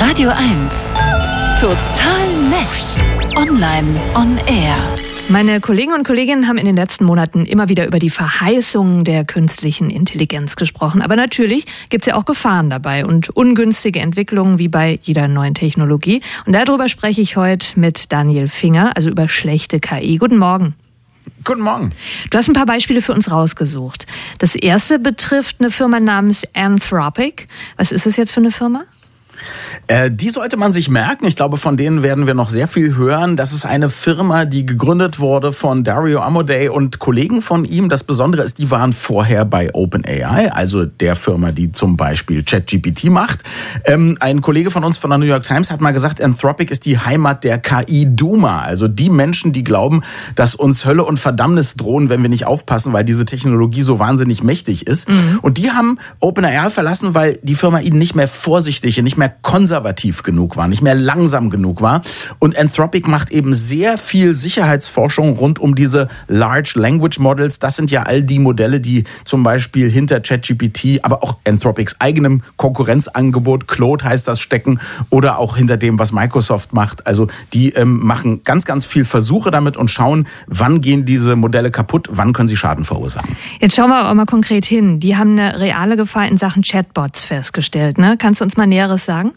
Radio 1. Total nett. Online on air. Meine Kollegen und Kolleginnen haben in den letzten Monaten immer wieder über die Verheißungen der künstlichen Intelligenz gesprochen. Aber natürlich gibt es ja auch Gefahren dabei und ungünstige Entwicklungen wie bei jeder neuen Technologie. Und darüber spreche ich heute mit Daniel Finger, also über schlechte KI. Guten Morgen. Guten Morgen. Du hast ein paar Beispiele für uns rausgesucht. Das erste betrifft eine Firma namens Anthropic. Was ist es jetzt für eine Firma? Äh, die sollte man sich merken. Ich glaube, von denen werden wir noch sehr viel hören. Das ist eine Firma, die gegründet wurde von Dario Amodei und Kollegen von ihm. Das Besondere ist, die waren vorher bei OpenAI, also der Firma, die zum Beispiel ChatGPT macht. Ähm, ein Kollege von uns von der New York Times hat mal gesagt, Anthropic ist die Heimat der KI-Duma. Also die Menschen, die glauben, dass uns Hölle und Verdammnis drohen, wenn wir nicht aufpassen, weil diese Technologie so wahnsinnig mächtig ist. Mhm. Und die haben OpenAI verlassen, weil die Firma ihnen nicht mehr vorsichtig und nicht mehr konservativ genug war, nicht mehr langsam genug war. Und Anthropic macht eben sehr viel Sicherheitsforschung rund um diese Large Language Models. Das sind ja all die Modelle, die zum Beispiel hinter ChatGPT, aber auch Anthropics eigenem Konkurrenzangebot, Claude heißt das, stecken oder auch hinter dem, was Microsoft macht. Also die ähm, machen ganz, ganz viel Versuche damit und schauen, wann gehen diese Modelle kaputt, wann können sie Schaden verursachen. Jetzt schauen wir aber mal konkret hin. Die haben eine reale Gefahr in Sachen Chatbots festgestellt. Ne? Kannst du uns mal Näheres sagen?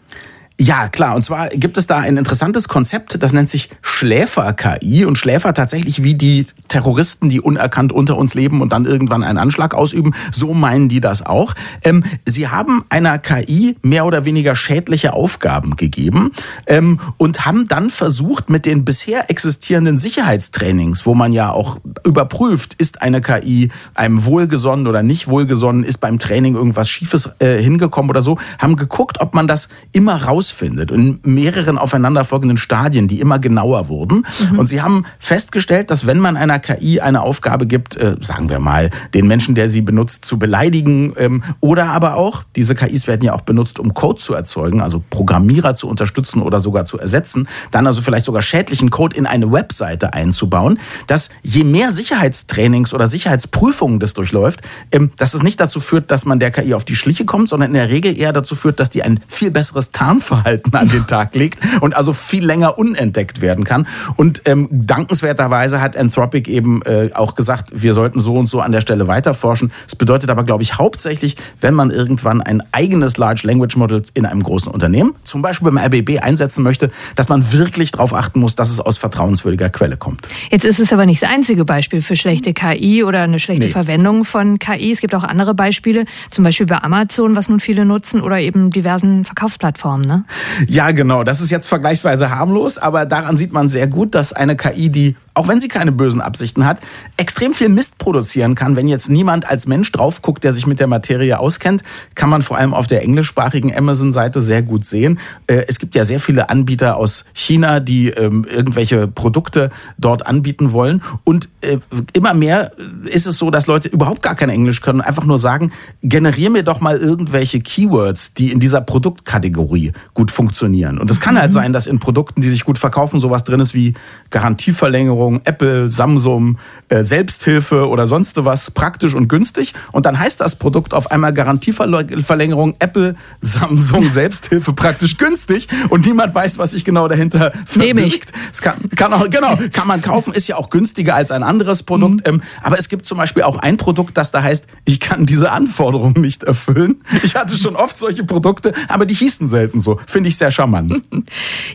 Ja, klar. Und zwar gibt es da ein interessantes Konzept, das nennt sich Schläfer-KI. Und Schläfer tatsächlich wie die Terroristen, die unerkannt unter uns leben und dann irgendwann einen Anschlag ausüben. So meinen die das auch. Ähm, sie haben einer KI mehr oder weniger schädliche Aufgaben gegeben ähm, und haben dann versucht, mit den bisher existierenden Sicherheitstrainings, wo man ja auch überprüft, ist eine KI einem wohlgesonnen oder nicht wohlgesonnen, ist beim Training irgendwas Schiefes äh, hingekommen oder so, haben geguckt, ob man das immer raus rausfindet in mehreren aufeinanderfolgenden Stadien, die immer genauer wurden. Mhm. Und sie haben festgestellt, dass wenn man einer KI eine Aufgabe gibt, äh, sagen wir mal, den Menschen, der sie benutzt, zu beleidigen ähm, oder aber auch, diese KIs werden ja auch benutzt, um Code zu erzeugen, also Programmierer zu unterstützen oder sogar zu ersetzen, dann also vielleicht sogar schädlichen Code in eine Webseite einzubauen, dass je mehr Sicherheitstrainings oder Sicherheitsprüfungen das durchläuft, ähm, dass es nicht dazu führt, dass man der KI auf die Schliche kommt, sondern in der Regel eher dazu führt, dass die ein viel besseres Tarnverhalten an den Tag legt und also viel länger unentdeckt werden kann. Und ähm, dankenswerterweise hat Anthropic eben äh, auch gesagt, wir sollten so und so an der Stelle weiterforschen. Das bedeutet aber, glaube ich, hauptsächlich, wenn man irgendwann ein eigenes Large Language Model in einem großen Unternehmen, zum Beispiel beim RBB, einsetzen möchte, dass man wirklich darauf achten muss, dass es aus vertrauenswürdiger Quelle kommt. Jetzt ist es aber nicht das einzige Beispiel für schlechte KI oder eine schlechte nee. Verwendung von KI. Es gibt auch andere Beispiele, zum Beispiel bei Amazon, was nun viele nutzen, oder eben diversen Verkaufsplattformen. Ne? Ja, genau. Das ist jetzt vergleichsweise harmlos, aber daran sieht man sehr gut, dass eine KI, die auch wenn sie keine bösen Absichten hat, extrem viel Mist produzieren kann. Wenn jetzt niemand als Mensch drauf guckt, der sich mit der Materie auskennt, kann man vor allem auf der englischsprachigen Amazon-Seite sehr gut sehen. Äh, es gibt ja sehr viele Anbieter aus China, die ähm, irgendwelche Produkte dort anbieten wollen. Und äh, immer mehr ist es so, dass Leute überhaupt gar kein Englisch können und einfach nur sagen, generier mir doch mal irgendwelche Keywords, die in dieser Produktkategorie gut funktionieren. Und es kann halt mhm. sein, dass in Produkten, die sich gut verkaufen, sowas drin ist wie Garantieverlängerung, Versicherung, Apple, Samsung, äh, Selbsthilfe oder sonst was praktisch und günstig. Und dann heißt das Produkt auf einmal Garantieverlängerung Apple, Samsung, Selbsthilfe praktisch günstig und niemand weiß, was sich genau dahinter verbirgt. Es kann, kann auch, genau, kann man kaufen, ist ja auch günstiger als ein anderes Produkt. Mhm. Ähm, aber es gibt zum Beispiel auch ein Produkt, das da heißt, ich kann diese Anforderungen nicht erfüllen. Ich hatte schon oft solche Produkte, aber die hießen selten so. Finde ich sehr charmant.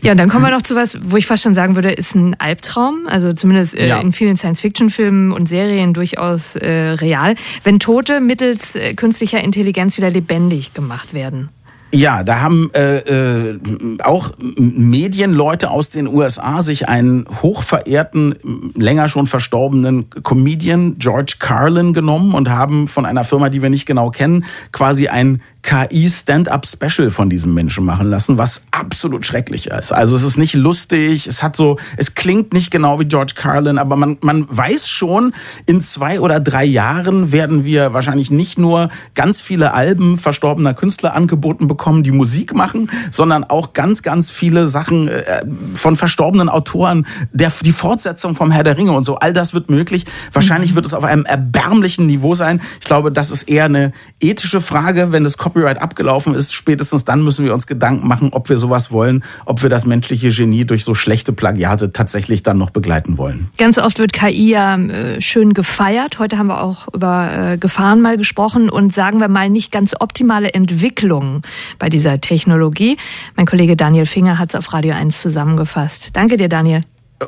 Ja, und dann kommen wir noch zu was, wo ich fast schon sagen würde, ist ein Albtraum. Also zumindest äh, ja. in vielen Science-Fiction-Filmen und Serien durchaus äh, real, wenn Tote mittels äh, künstlicher Intelligenz wieder lebendig gemacht werden. Ja, da haben äh, äh, auch Medienleute aus den USA sich einen hochverehrten, länger schon verstorbenen Comedian George Carlin genommen und haben von einer Firma, die wir nicht genau kennen, quasi ein KI-Stand-up-Special von diesem Menschen machen lassen, was absolut schrecklich ist. Also es ist nicht lustig, es hat so, es klingt nicht genau wie George Carlin, aber man, man weiß schon, in zwei oder drei Jahren werden wir wahrscheinlich nicht nur ganz viele Alben verstorbener Künstler angeboten bekommen, die Musik machen, sondern auch ganz, ganz viele Sachen äh, von verstorbenen Autoren, der, die Fortsetzung vom Herr der Ringe und so. All das wird möglich. Wahrscheinlich wird es auf einem erbärmlichen Niveau sein. Ich glaube, das ist eher eine ethische Frage, wenn das Copyright Copyright abgelaufen ist, spätestens dann müssen wir uns Gedanken machen, ob wir sowas wollen, ob wir das menschliche Genie durch so schlechte Plagiate tatsächlich dann noch begleiten wollen. Ganz oft wird KI ja äh, schön gefeiert. Heute haben wir auch über äh, Gefahren mal gesprochen und sagen wir mal nicht ganz optimale Entwicklungen bei dieser Technologie. Mein Kollege Daniel Finger hat es auf Radio 1 zusammengefasst. Danke dir, Daniel.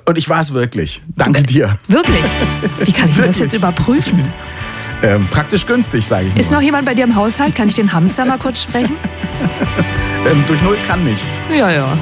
Und ich war es wirklich. Danke dir. Wirklich? Wie kann ich das jetzt überprüfen? Ähm, praktisch günstig, sage ich nur. Ist noch jemand bei dir im Haushalt? Kann ich den Hamster mal kurz sprechen? ähm, durch Null kann nicht. Ja, ja.